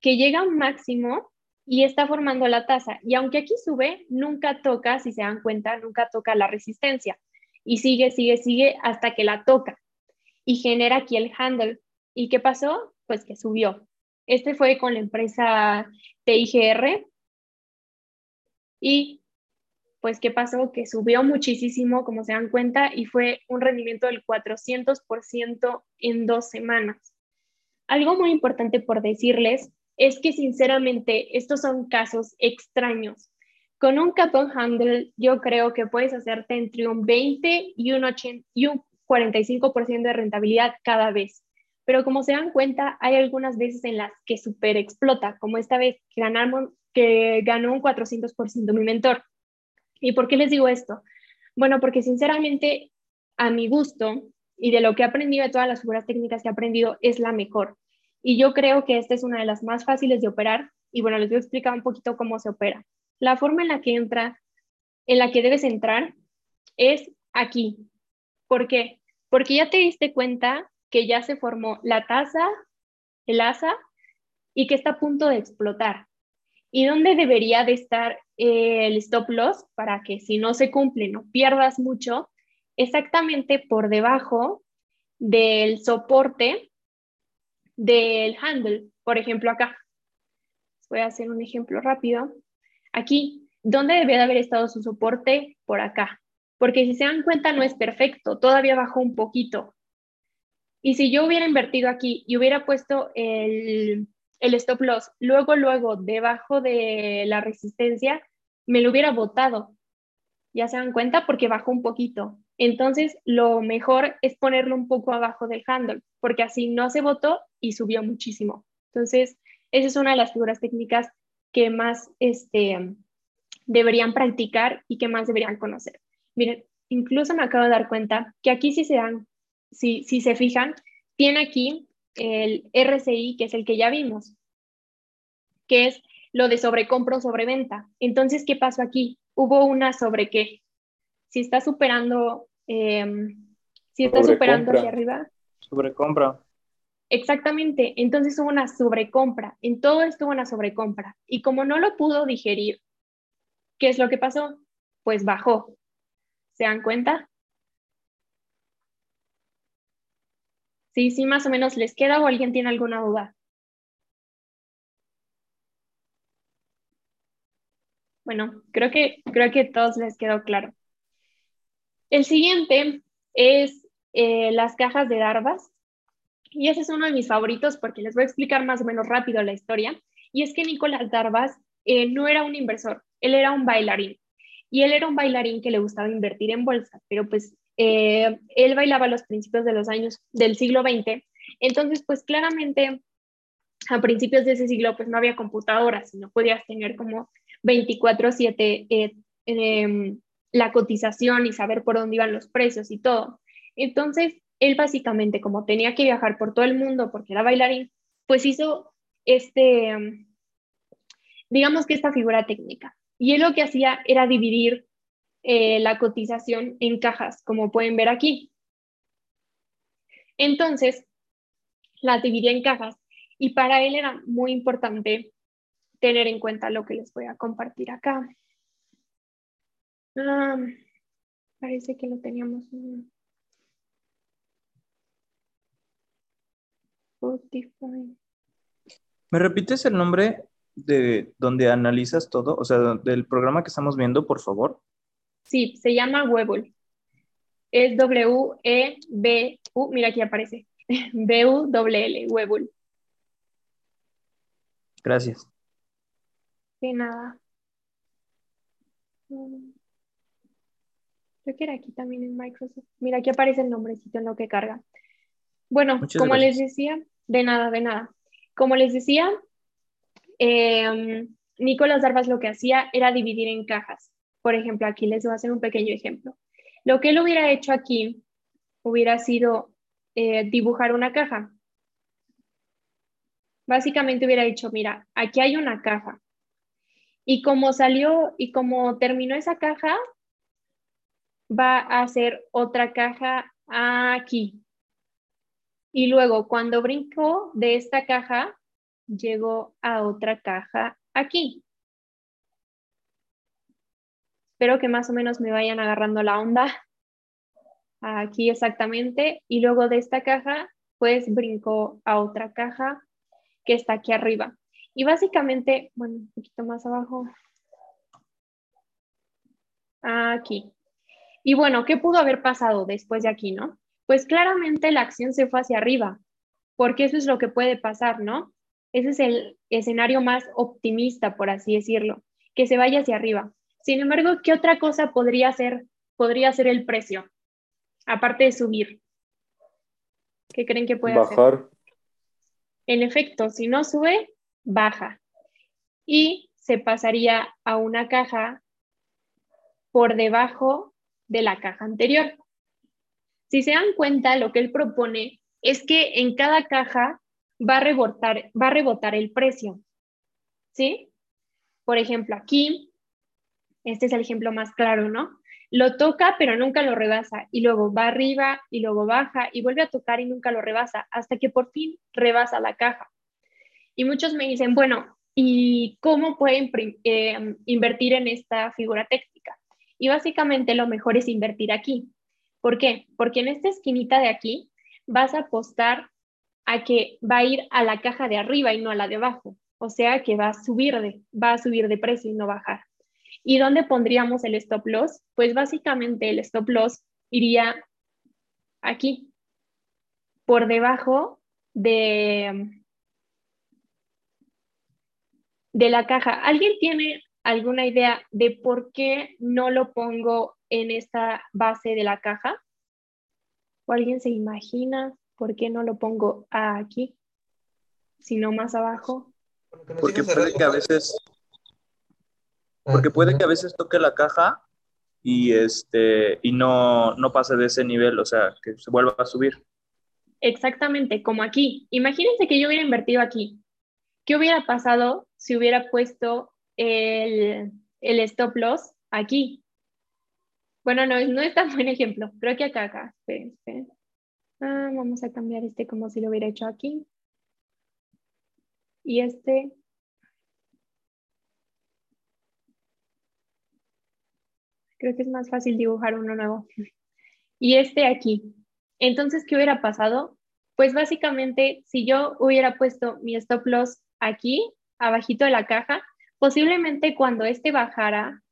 que llega a un máximo y está formando la tasa. Y aunque aquí sube, nunca toca, si se dan cuenta, nunca toca la resistencia. Y sigue, sigue, sigue hasta que la toca. Y genera aquí el handle. ¿Y qué pasó? Pues que subió. Este fue con la empresa TIGR. Y pues, ¿qué pasó? Que subió muchísimo, como se dan cuenta, y fue un rendimiento del 400% en dos semanas. Algo muy importante por decirles es que sinceramente estos son casos extraños. Con un cap handle yo creo que puedes hacerte entre un 20 y un, 80, y un 45% de rentabilidad cada vez. Pero como se dan cuenta, hay algunas veces en las que super explota, como esta vez que, ganamos, que ganó un 400% mi mentor. ¿Y por qué les digo esto? Bueno, porque sinceramente, a mi gusto y de lo que he aprendido, de todas las figuras técnicas que he aprendido, es la mejor. Y yo creo que esta es una de las más fáciles de operar. Y bueno, les voy a explicar un poquito cómo se opera. La forma en la que entra, en la que debes entrar, es aquí. ¿Por qué? Porque ya te diste cuenta que ya se formó la taza, el asa, y que está a punto de explotar. ¿Y dónde debería de estar el stop loss para que si no se cumple no pierdas mucho? Exactamente por debajo del soporte del handle. Por ejemplo, acá. Voy a hacer un ejemplo rápido. Aquí, ¿dónde debería de haber estado su soporte? Por acá. Porque si se dan cuenta, no es perfecto. Todavía bajó un poquito. Y si yo hubiera invertido aquí y hubiera puesto el, stop loss luego, luego, debajo de la resistencia, me lo hubiera botado. Ya se dan cuenta porque bajó un poquito. Entonces, lo mejor es ponerlo un poco abajo del handle, porque así no se botó y subió muchísimo. Entonces, esa es una de las figuras técnicas que más este, deberían practicar y que más deberían conocer. Miren, incluso me acabo de dar cuenta que aquí sí se dan si, se fijan, tiene aquí el RCI, que es el que ya vimos, que es lo de sobrecompra o sobreventa. Entonces, ¿qué pasó aquí? Hubo una sobre qué. Si está superando, em, si está superando hacia arriba. Sobrecompra. Exactamente. Entonces hubo una sobrecompra. En todo esto hubo una sobrecompra. Y como no lo pudo digerir, ¿qué es lo que pasó? Pues bajó. ¿Se dan cuenta? Sí, sí, más o menos les queda o alguien tiene alguna duda. Bueno, creo que, creo que todos les quedó claro. El siguiente es eh, las cajas de Darvas. Y ese es uno de mis favoritos porque les voy a explicar más o menos rápido la historia. Y es que Nicolás Darvas eh, no era un inversor, él era un bailarín. Y él era un bailarín que le gustaba invertir en bolsa, pero pues eh, él bailaba a los principios de los años del siglo XX. Entonces, pues claramente a principios de ese siglo pues no había computadoras, no podías tener como 24/7 eh, em, la cotización y saber por dónde iban los precios y todo. Entonces, él básicamente, como tenía que viajar por todo el mundo porque era bailarín, pues hizo este, digamos que esta figura técnica. Y él lo que hacía era dividir eh, la cotización en cajas, como pueden ver aquí. Entonces, las dividía en cajas y para él era muy importante tener en cuenta lo que les voy a compartir acá. Ah, parece que lo teníamos. ¿Me repites el nombre de donde analizas todo? O sea, del programa que estamos viendo, por favor. Sí, se llama Webul. Es W-E-B-U, mira aquí aparece. B-U-L-L, Webul. Gracias. De nada. Creo que era aquí también en Microsoft. Mira, aquí aparece el nombrecito en lo que carga. Bueno, como les decía, de nada, de nada. Como les decía, eh, Nicolás Darvas lo que hacía era dividir en cajas. Por ejemplo, aquí les voy a hacer un pequeño ejemplo. Lo que él hubiera hecho aquí hubiera sido eh, dibujar una caja. Básicamente hubiera dicho, mira, aquí hay una caja. Y como salió y como terminó esa caja, va a hacer otra caja aquí. Y luego, cuando brincó de esta caja, llegó a otra caja aquí. Espero que más o menos me vayan agarrando la onda. Aquí exactamente. Y luego de esta caja, pues brincó a otra caja que está aquí arriba. Y básicamente, bueno, un poquito más abajo. Aquí. Y bueno, ¿qué pudo haber pasado después de aquí, no? Pues claramente la acción se fue hacia arriba, porque eso es lo que puede pasar, ¿no? Ese es el escenario más optimista, por así decirlo, que se vaya hacia arriba. Sin embargo, ¿qué otra cosa podría ser, podría ser el precio? Aparte de subir. ¿Qué creen que puede Bajar. En efecto, si no sube, baja. Y se pasaría a una caja por debajo de la caja anterior. Si se dan cuenta, lo que él propone es que en cada caja va a rebotar, va a rebotar el precio. ¿Sí? Por ejemplo, aquí, este es el ejemplo más claro, ¿no? Lo toca, pero nunca lo rebasa. Y luego va arriba y luego baja y vuelve a tocar y nunca lo rebasa, hasta que por fin rebasa la caja. Y muchos me dicen, bueno, ¿y cómo pueden eh, invertir en esta figura técnica? Y básicamente lo mejor es invertir aquí. ¿Por qué? Porque en esta esquinita de aquí vas a apostar a que va a ir a la caja de arriba y no a la de abajo. O sea que va a subir de, va a subir de precio y no bajar. ¿Y dónde pondríamos el stop loss? Pues básicamente el stop loss iría aquí, por debajo de, de la caja. ¿Alguien tiene alguna idea de por qué no lo pongo en esta base de la caja? ¿O alguien se imagina por qué no lo pongo aquí, sino más abajo? Porque puede que a veces porque puede que a veces toque la caja y, este, y no, no pase de ese nivel, o sea, que se vuelva a subir. Exactamente, como aquí. Imagínense que yo hubiera invertido aquí. ¿Qué hubiera pasado si hubiera puesto el, el stop loss aquí? Bueno, no, no es tan buen ejemplo. Creo que acá, acá. Ah, vamos a cambiar este como si lo hubiera hecho aquí. Y este Creo que es más fácil dibujar uno nuevo. Y este aquí. Entonces, ¿qué hubiera pasado? Pues básicamente, si yo hubiera puesto mi stop loss aquí, abajito de la caja, posiblemente cuando este bajara,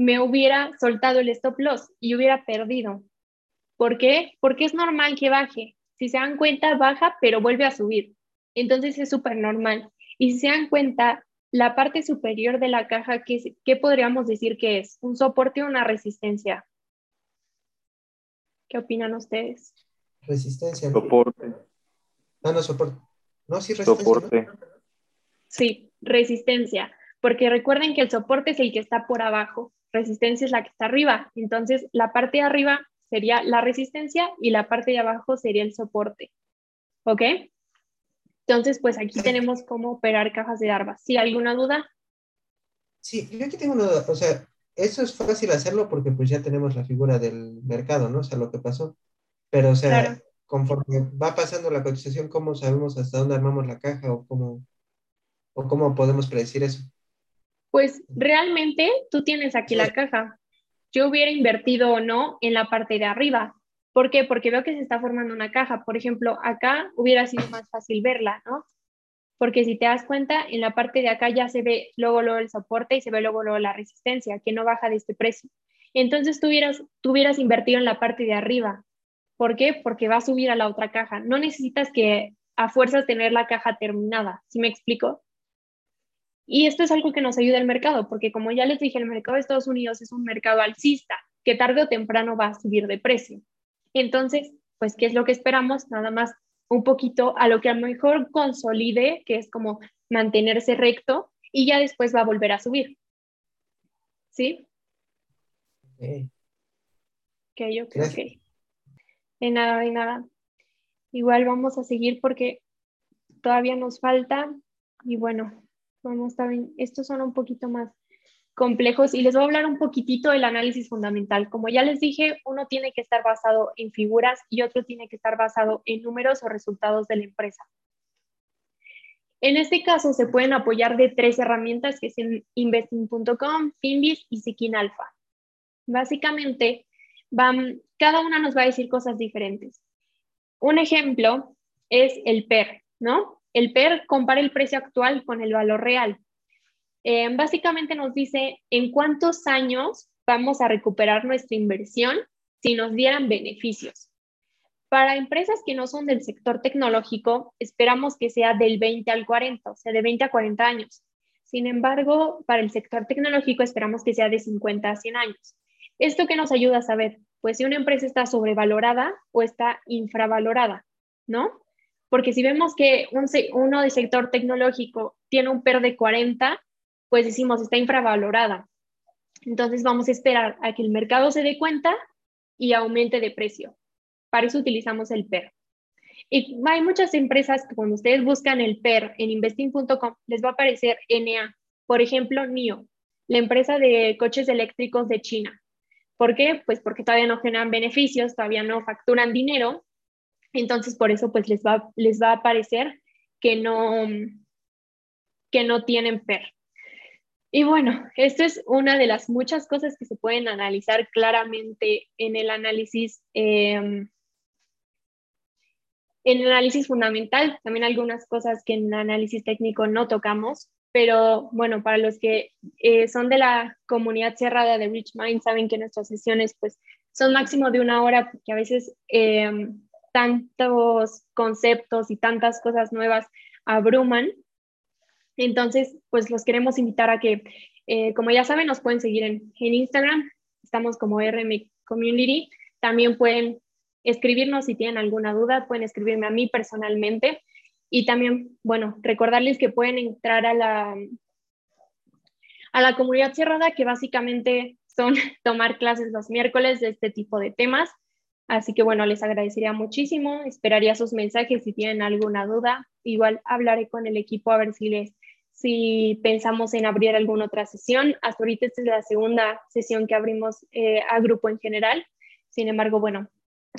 me hubiera soltado el stop loss y hubiera perdido. ¿Por qué? Porque es normal que baje. Si se dan cuenta, baja, pero vuelve a subir. Entonces es súper normal. Y si se dan cuenta, la parte superior de la caja, ¿qué, ¿qué podríamos decir que es? ¿Un soporte o una resistencia? ¿Qué opinan ustedes? Resistencia. Soporte. Ah, no, soporte. No, sí, resistencia. Soporte. Sí, resistencia. Porque recuerden que el soporte es el que está por abajo, resistencia es la que está arriba. Entonces, la parte de arriba sería la resistencia y la parte de abajo sería el soporte. ¿Ok? Entonces, pues aquí tenemos cómo operar cajas de DARVA. ¿Sí? ¿Alguna duda? Sí, yo aquí tengo una duda. O sea, eso es fácil hacerlo porque pues ya tenemos la figura del mercado, ¿no? O sea, lo que pasó. Pero, o sea, conforme va pasando la cotización, ¿cómo sabemos hasta dónde armamos la caja o cómo, o cómo podemos predecir eso? Pues realmente tú tienes aquí la caja. Yo hubiera invertido o no en la parte de arriba. ¿Por qué? Porque veo que se está formando una caja. Por ejemplo, acá hubiera sido más fácil verla, ¿no? Porque si te das cuenta, en la parte de acá ya se ve luego, luego el soporte y se ve luego, luego la resistencia, que no baja de este precio. Entonces tú hubieras, tú hubieras invertido en la parte de arriba. ¿Por qué? Porque va a subir a la otra caja. No necesitas que a fuerzas tener la caja terminada. ¿Sí me explico? Y esto es algo que nos ayuda el mercado, porque como ya les dije, el mercado de Estados Unidos es un mercado alcista, que tarde o temprano va a subir de precio. Entonces, pues, ¿qué es lo que esperamos? Nada más un poquito a lo que a lo mejor consolide, que es como mantenerse recto, y ya después va a volver a subir. ¿Sí? Ok, ok, ok. De nada, de nada. Igual vamos a seguir porque todavía nos falta, y bueno, Vamos, bien. estos son un poquito más complejos y les voy a hablar un poquitito del análisis fundamental. Como ya les dije, uno tiene que estar basado en figuras y otro tiene que estar basado en números o resultados de la empresa. En este caso se pueden apoyar de tres herramientas que es investing.com, Finbis y Sikin Alpha. Básicamente, van, cada una nos va a decir cosas diferentes. Un ejemplo es el PER, ¿no? El PER compara el precio actual con el valor real. Eh, básicamente nos dice en cuántos años vamos a recuperar nuestra inversión si nos dieran beneficios. Para empresas que no son del sector tecnológico, esperamos que sea del 20 al 40, o sea, de 20 a 40 años. Sin embargo, para el sector tecnológico esperamos que sea de 50 a 100 años. ¿Esto qué nos ayuda a saber? Pues si una empresa está sobrevalorada o está infravalorada, ¿no? Porque si vemos que uno del sector tecnológico tiene un PER de 40, pues decimos está infravalorada. Entonces vamos a esperar a que el mercado se dé cuenta y aumente de precio. Para eso utilizamos el PER. Y hay muchas empresas que cuando ustedes buscan el PER en investing.com les va a aparecer NA. Por ejemplo, NIO, la empresa de coches eléctricos de China. ¿Por qué? Pues porque todavía no generan beneficios, todavía no facturan dinero entonces, por eso, pues les va, les va a parecer que no, que no tienen PER. Y bueno, esto es una de las muchas cosas que se pueden analizar claramente en el análisis, em, en el análisis fundamental, también algunas cosas que en el análisis técnico no tocamos, pero bueno, para los que eh, son de la comunidad cerrada de Rich Mind, saben que nuestras sesiones pues son máximo de una hora, porque a veces em, tantos conceptos y tantas cosas nuevas abruman. Entonces, pues los queremos invitar a que, eh, como ya saben, nos pueden seguir en, en Instagram, estamos como RM Community, también pueden escribirnos si tienen alguna duda, pueden escribirme a mí personalmente. Y también, bueno, recordarles que pueden entrar a la, a la comunidad cerrada, que básicamente son tomar clases los miércoles de este tipo de temas. Así que bueno, les agradecería muchísimo, esperaría sus mensajes si tienen alguna duda. Igual hablaré con el equipo a ver si les si pensamos en abrir alguna otra sesión. Hasta ahorita esta es la segunda sesión que abrimos eh, a grupo en general. Sin embargo, bueno,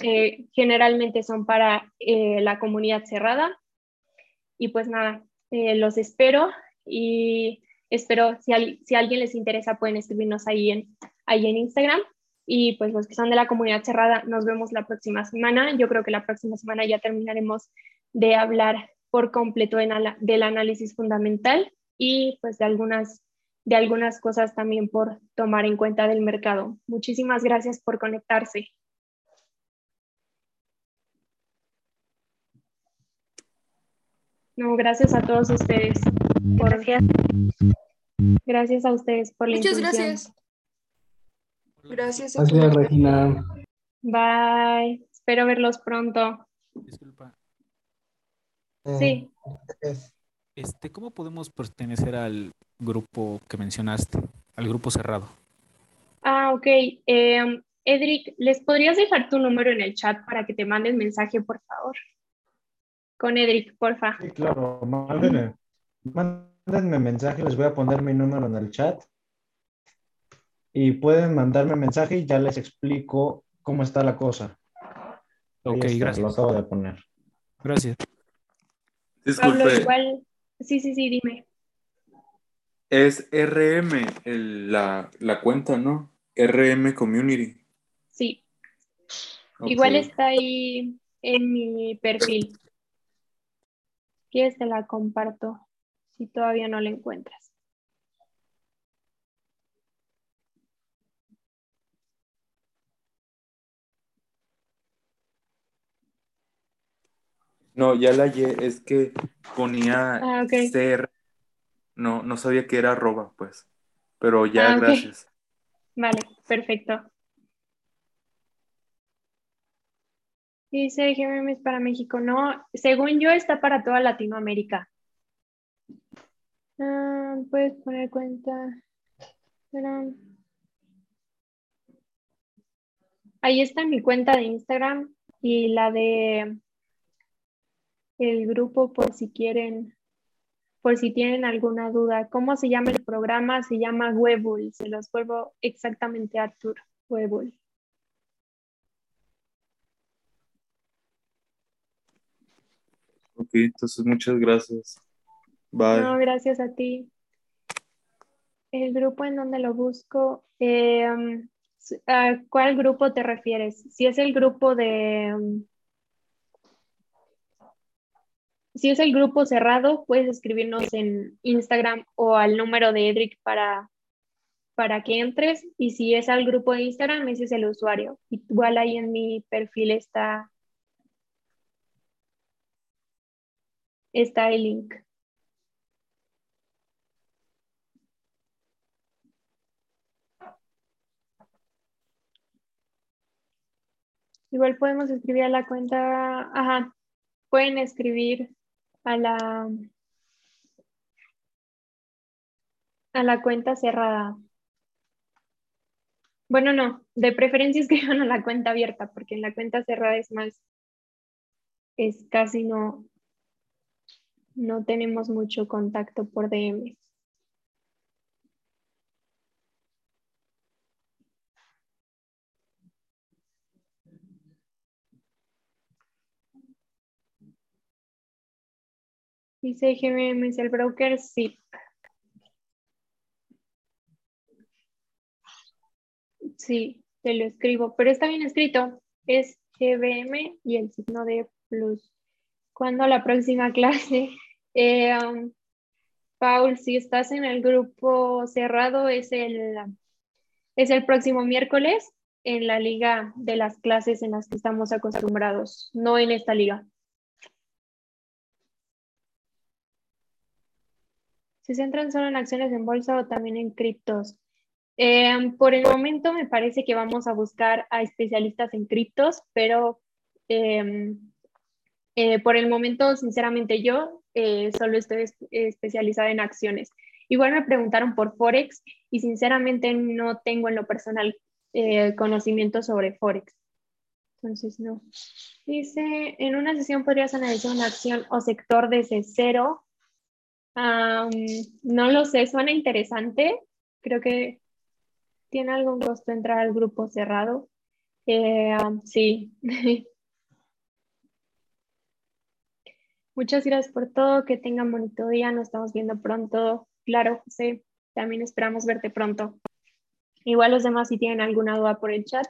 eh, generalmente son para eh, la comunidad cerrada. Y pues nada, los espero y espero si, si a alguien les interesa pueden escribirnos ahí en, ahí en Instagram y pues los que son de la comunidad cerrada, nos vemos la próxima semana. Yo creo que la próxima semana ya terminaremos de hablar por completo en ala, del análisis fundamental y pues de algunas, de algunas cosas también por tomar en cuenta del mercado. Muchísimas gracias por conectarse. No, gracias a todos ustedes. Por, gracias. gracias a ustedes por la Muchas gracias. Gracias. Gracias, Regina. Bye. Espero verlos pronto. Disculpa. Sí. Este, ¿cómo podemos pertenecer al grupo que mencionaste, al grupo cerrado? Ah, ok. Eh, Edric, ¿les podrías dejar tu número en el chat para que te manden mensaje, por favor? Con Edric, porfa. Sí, claro, mándenme, mándenme mensaje, les voy a poner mi número en el chat. Y pueden mandarme mensaje y ya les explico cómo está la cosa. Ok, gracias. Lo acabo de poner. Gracias. Disculpe. Pablo, igual. Sí, sí, sí, dime. Es RM la, la cuenta, ¿no? RM Community. Sí. Igual está ahí en mi perfil. ¿Quieres te la comparto? Si todavía no la encuentras. No, ya la es que ponía ah, ser. No, no sabía que era arroba, pues. Pero ya, ah, gracias. Vale, perfecto. Dice GMM es para México. No, según yo está para toda Latinoamérica. Ah, puedes poner cuenta. Ahí está mi cuenta de Instagram y la de el grupo por si quieren, por si tienen alguna duda. ¿Cómo se llama el programa? Se llama Webull. Se los vuelvo exactamente a Artur. Webull. Ok, entonces muchas gracias. Bye. No, gracias a ti. El grupo en donde lo busco, em, ¿a cuál grupo te refieres? Si es el grupo de... si es el grupo cerrado, puedes escribirnos en Instagram o al número de Edric para, para que entres. Y si es al grupo de Instagram, ese es el usuario. Igual ahí en mi perfil está está el link. Igual podemos escribir a la cuenta, ajá, pueden escribir a la a la cuenta cerrada. Bueno, no, de preferencia escriban a la cuenta abierta, porque en la cuenta cerrada es más, es casi no, no tenemos mucho contacto por DM. Dice GBM es el broker sí. Sí, te lo escribo, pero está bien escrito. Es GBM y el signo de plus. ¿Cuándo la próxima clase? Eh, um, Paul, si estás en el grupo cerrado, es el, es el próximo miércoles en la liga de las clases en las que estamos acostumbrados, no en esta liga. ¿Se centran solo en acciones en bolsa o también en criptos? Eh, por el momento me parece que vamos a buscar a especialistas en criptos, pero eh, eh, por el momento, sinceramente, yo eh, solo estoy especializada en acciones. Igual me preguntaron por Forex y sinceramente no tengo en lo personal eh, conocimiento sobre Forex. Entonces, no. Dice, en una sesión podrías analizar una acción o sector desde cero. No lo sé, suena interesante. Creo que tiene algún costo entrar al grupo cerrado. sí, Muchas gracias por todo, que tengan bonito día, nos estamos viendo pronto. Claro, José, también esperamos verte pronto. Igual los demás si tienen alguna duda por el chat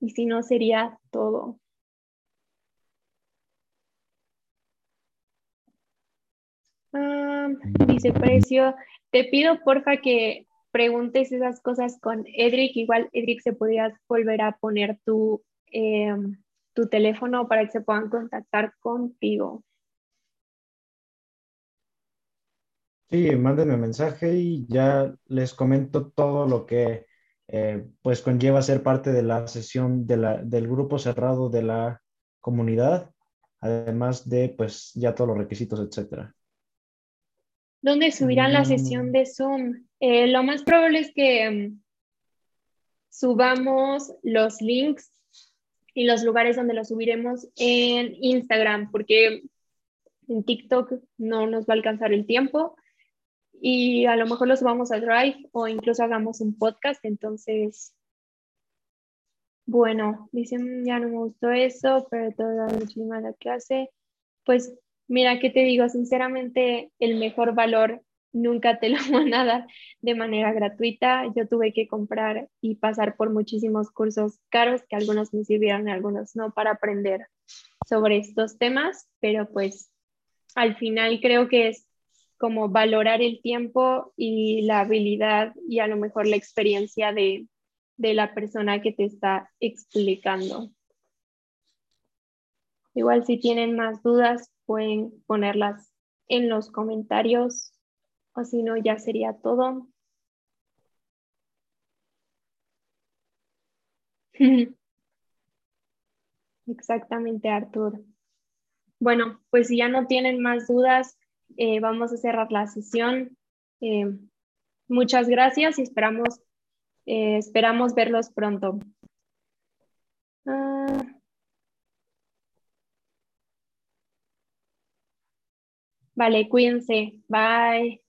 y si no sería todo. Ah, dice Precio, te pido porfa que preguntes esas cosas con Edric. Igual Edric se podría volver a poner tu, eh, tu teléfono para que se puedan contactar contigo. Sí, mándenme mensaje y ya les comento todo lo que eh, pues conlleva ser parte de la sesión de la, del grupo cerrado de la comunidad, además de pues ya todos los requisitos, etcétera. ¿Dónde subirán la sesión mm. de Zoom? Eh, lo más probable es que mm, subamos los links y los lugares donde los subiremos en Instagram, porque en TikTok no nos va a alcanzar el tiempo y a lo mejor los subamos a Drive o incluso hagamos un podcast. Entonces, bueno, dicen, ya no me gustó eso, pero toda la la clase. Pues mira, ¿qué te digo? Sinceramente, el mejor valor nunca te lo van a dar de manera gratuita. Yo tuve que comprar y pasar por muchísimos cursos caros que algunos me sirvieron y algunos no para aprender sobre estos temas, pero pues al final creo que es como valorar el tiempo y la habilidad y a lo mejor la experiencia de, de la persona que te está explicando. Igual si tienen más dudas pueden ponerlas en los comentarios o si no ya sería todo. Exactamente, Artur. Bueno, pues si ya no tienen más dudas, eh, vamos a cerrar la sesión. Eh, muchas gracias y esperamos, eh, esperamos verlos pronto. Vale, cuídense. Bye.